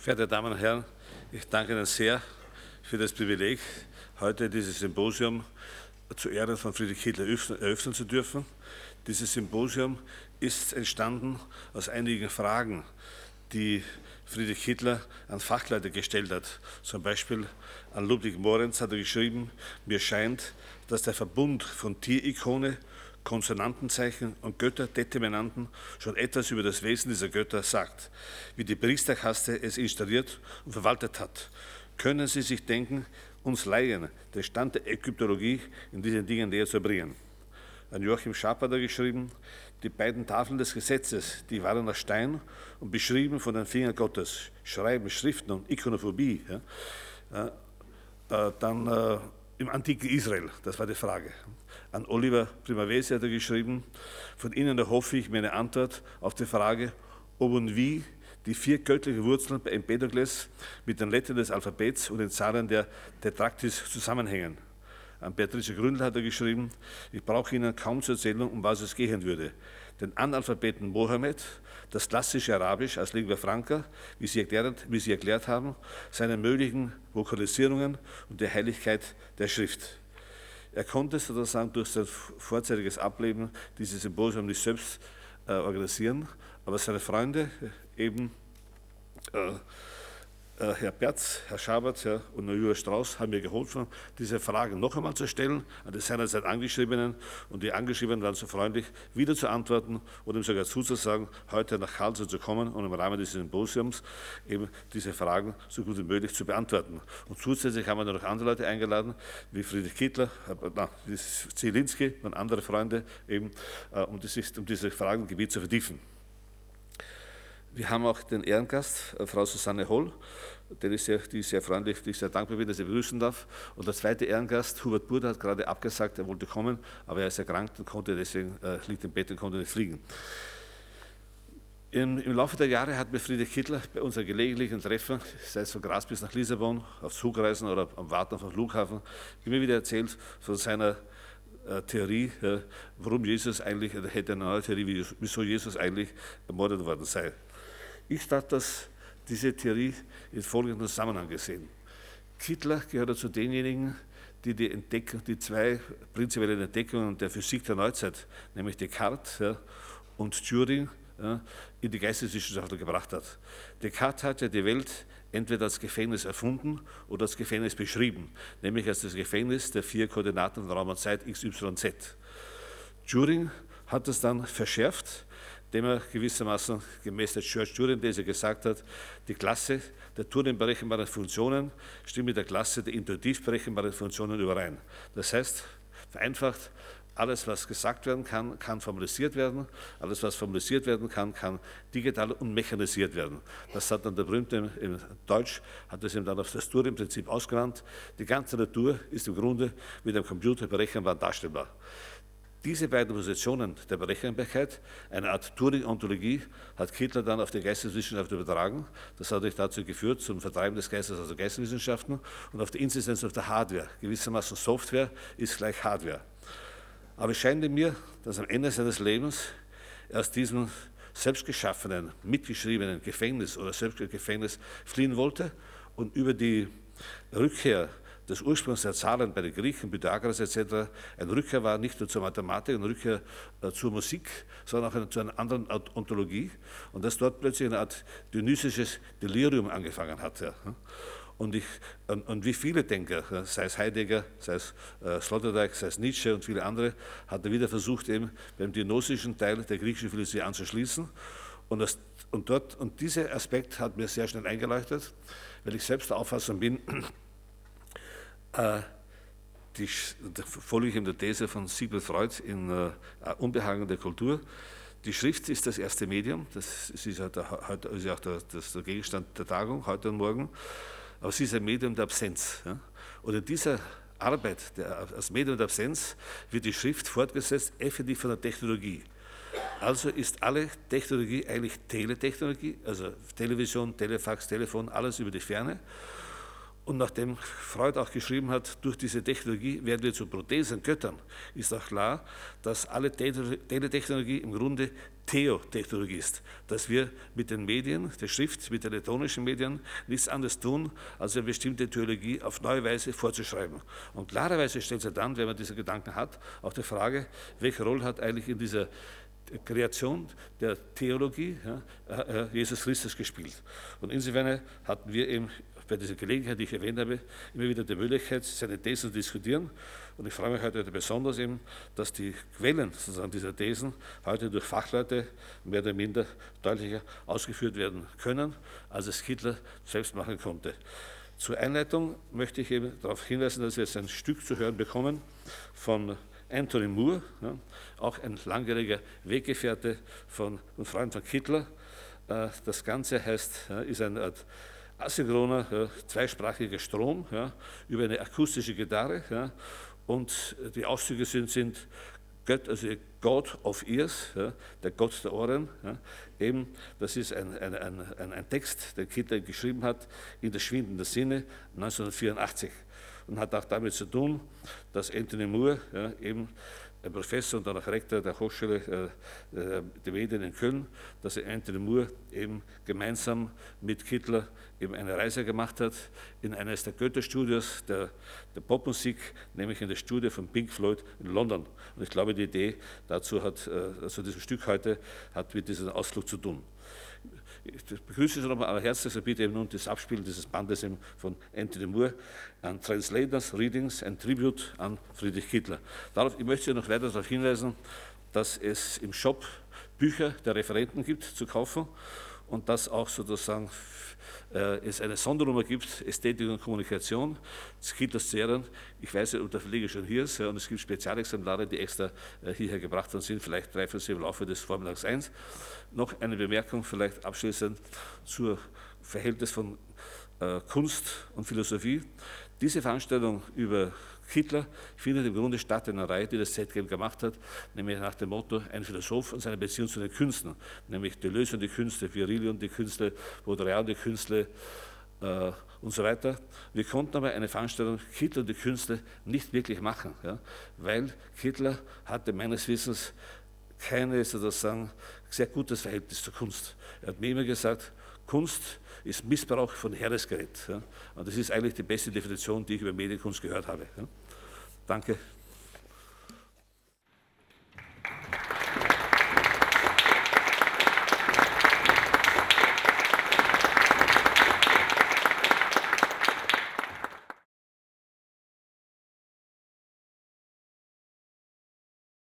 Verehrte Damen und Herren, ich danke Ihnen sehr für das Privileg, heute dieses Symposium zu Ehren von Friedrich Hitler eröffnen zu dürfen. Dieses Symposium ist entstanden aus einigen Fragen, die Friedrich Hitler an Fachleute gestellt hat. Zum Beispiel an Ludwig Morenz hat er geschrieben, mir scheint, dass der Verbund von Tierikone Konsonantenzeichen und Götterdeterminanten schon etwas über das Wesen dieser Götter sagt, wie die Priesterkaste es installiert und verwaltet hat. Können Sie sich denken, uns Laien den Stand der Ägyptologie in diesen Dingen näher zu bringen? An Joachim Schaap hat er geschrieben, die beiden Tafeln des Gesetzes, die waren aus Stein und beschrieben von den Fingern Gottes. Schreiben, Schriften und Ikonophobie. Ja. Äh, äh dann äh, im antiken Israel, das war die Frage an Oliver Primavesi hat er geschrieben, von Ihnen erhoffe ich mir eine Antwort auf die Frage, ob und wie die vier göttlichen Wurzeln bei Empedokles mit den Lettern des Alphabets und den Zahlen der Tetraktis zusammenhängen. An Beatrice Gründel hat er geschrieben, ich brauche Ihnen kaum zu erzählen, um was es gehen würde. Den Analphabeten Mohammed, das klassische Arabisch als Lingua Franca, wie Sie, erklärt, wie Sie erklärt haben, seine möglichen Vokalisierungen und die Heiligkeit der Schrift. Er konnte sozusagen durch sein vorzeitiges Ableben dieses Symposium nicht selbst äh, organisieren, aber seine Freunde eben äh, Herr Berz, Herr Schabert ja, und Jura Strauß haben mir geholfen, diese Fragen noch einmal zu stellen an die seinerzeit Angeschriebenen und die Angeschriebenen waren so freundlich, wieder zu antworten und ihm sogar zuzusagen, heute nach Karlsruhe zu kommen und im Rahmen dieses Symposiums eben diese Fragen so gut wie möglich zu beantworten. Und zusätzlich haben wir noch andere Leute eingeladen, wie Friedrich Kittler, äh, Zielinski und andere Freunde, eben, äh, um, dieses, um diese Fragengebiet zu vertiefen. Wir haben auch den Ehrengast, äh, Frau Susanne Holl, der ist sehr, die ist sehr freundlich, die ich sehr dankbar bin, dass ich begrüßen darf. Und der zweite Ehrengast, Hubert Burda, hat gerade abgesagt, er wollte kommen, aber er ist erkrankt und konnte deswegen, äh, liegt im Bett und konnte nicht fliegen. Im, Im, Laufe der Jahre hat mir Friedrich Kittler bei unseren gelegentlichen Treffen, sei es von Graz bis nach Lissabon, auf Zugreisen oder am Warten dem Flughafen, immer wieder erzählt von seiner äh, Theorie, äh, warum Jesus eigentlich, er hätte eine neue Theorie, wieso Jesus eigentlich ermordet worden sei. Ich dachte, dass diese Theorie in folgendem Zusammenhang gesehen. Kittler gehört zu denjenigen, die die, Entdeckung, die zwei prinzipiellen Entdeckungen der Physik der Neuzeit, nämlich Descartes ja, und Turing, ja, in die Geisteswissenschaft gebracht hat. Descartes hat ja die Welt entweder als Gefängnis erfunden oder als Gefängnis beschrieben, nämlich als das Gefängnis der vier Koordinaten von Raum und Zeit x, y, z. Turing hat es dann verschärft, dem er gewissermaßen gemäß der Church Turing, der gesagt hat, die Klasse der Turing-berechenbaren Funktionen stimmt mit der Klasse der intuitiv berechenbaren Funktionen überein. Das heißt, vereinfacht, alles, was gesagt werden kann, kann formalisiert werden. Alles, was formalisiert werden kann, kann digital und mechanisiert werden. Das hat dann der berühmte in Deutsch, hat das eben dann auf das Turing-Prinzip ausgerannt. Die ganze Natur ist im Grunde mit einem Computer berechenbar darstellbar. Diese beiden Positionen der Berechenbarkeit, eine Art Turing-Ontologie, hat Kittler dann auf die Geisteswissenschaft übertragen. Das hat dazu geführt, zum Vertreiben des Geistes aus der Geisteswissenschaften und auf die Inzidenz auf der Hardware. Gewissermaßen Software ist gleich Hardware. Aber es scheint mir, dass am Ende seines Lebens er aus diesem selbstgeschaffenen, mitgeschriebenen Gefängnis oder Selbstgefängnis fliehen wollte und über die Rückkehr des Ursprungs der Zahlen bei den Griechen, Pythagoras etc. ein Rückkehr war nicht nur zur Mathematik, ein Rückkehr äh, zur Musik, sondern auch zu einer anderen Ontologie und dass dort plötzlich eine Art dionysisches Delirium angefangen hat. Ja. Und, ich, und, und, wie viele Denker, sei es Heidegger, sei es äh, Sloterdijk, sei es Nietzsche und viele andere, hat er wieder versucht, eben beim dionysischen Teil der griechischen Philosophie anzuschließen. Und, das, und, dort, und dieser Aspekt hat mir sehr schnell eingeleuchtet, weil ich selbst der Auffassung bin, äh, die, da folge ich in der These von Sigmund Freud in äh, Unbehagen der Kultur. Die Schrift ist das erste Medium, das ist ja, der, ist ja auch der, das der Gegenstand der Tagung, heute und morgen, aber sie ist ein Medium der Absenz. Ja? Und dieser Arbeit der, als Medium der Absenz wird die Schrift fortgesetzt, effektiv von der Technologie. Also ist alle Technologie eigentlich Teletechnologie, also Television, Telefax, Telefon, alles über die Ferne. Und nachdem Freud auch geschrieben hat, durch diese Technologie werden wir zu Prothesen, Göttern, ist auch klar, dass alle Teletechnologie im Grunde Theotechnologie ist, dass wir mit den Medien, der Schrift, mit den elektronischen Medien nichts anderes tun, als eine bestimmte Theologie auf neue Weise vorzuschreiben. Und klarerweise stellt sich dann, wenn man diese Gedanken hat, auch die Frage, welche Rolle hat eigentlich in dieser Kreation der Theologie ja, äh, äh, Jesus Christus gespielt. Und insofern hatten wir eben bei dieser Gelegenheit, die ich erwähnt habe, immer wieder die Möglichkeit, seine Thesen zu diskutieren. Und ich freue mich heute besonders eben, dass die Quellen sozusagen dieser Thesen heute durch Fachleute mehr oder minder deutlicher ausgeführt werden können, als es Hitler selbst machen konnte. Zur Einleitung möchte ich eben darauf hinweisen, dass wir jetzt ein Stück zu hören bekommen von Anthony Moore, ja, auch ein langjähriger Weggefährte von, und Freund von Hitler. Äh, das Ganze heißt, ist eine Art asynchroner, ja, zweisprachiger Strom ja, über eine akustische Gitarre. Ja, und die Auszüge sind, sind Gott, also God of Ears, der Gott der Ohren. Eben, das ist ein, ein, ein, ein, Text, den Hitler geschrieben hat, in der schwindenden Sinne 1984 und hat auch damit zu tun, dass Anthony Moore eben Professor und dann auch Rektor der Hochschule der Medien in Köln, dass er Anthony Moore eben gemeinsam mit Hitler eben eine Reise gemacht hat in eines der Goethe-Studios der, der Popmusik, nämlich in der Studie von Pink Floyd in London. Und ich glaube, die Idee dazu hat, äh, also diesem Stück heute, hat mit diesem Ausflug zu tun. Ich begrüße Sie nochmal allerherzlichst und bitte eben nun das Abspielen dieses Bandes von Anthony Moore an Translators, Readings, ein Tribute an Friedrich Hitler. Darauf, ich möchte Sie noch weiter darauf hinweisen, dass es im Shop Bücher der Referenten gibt zu kaufen und dass auch sozusagen äh, es eine Sondernummer gibt, Ästhetik und Kommunikation, das Hitlers Serien. Ich weiß nicht, ob der Verleger schon hier ist und es gibt Spezialexemplare, die extra äh, hierher gebracht worden sind, vielleicht drei, vier, im Laufe des Vormittags eins. Noch eine Bemerkung vielleicht abschließend zur Verhältnis von äh, Kunst und Philosophie. Diese Veranstaltung über Hitler findet im Grunde statt in einer Reihe, die das ZGM gemacht hat, nämlich nach dem Motto ein Philosoph und seine Beziehung zu den Künsten, nämlich Deleuze und die Künste, Virilli und die Künste, Baudrillard und die Künste äh, und so weiter. Wir konnten aber eine Veranstaltung Hitler und die Künste nicht wirklich machen, ja, weil Hitler hatte meines Wissens keine sozusagen sehr gutes Verhältnis zur Kunst. Er hat mir immer gesagt, Kunst ist Missbrauch von Heeresgerät. Ja. Und das ist eigentlich die beste Definition, die ich über Medienkunst gehört habe. Ja. Danke.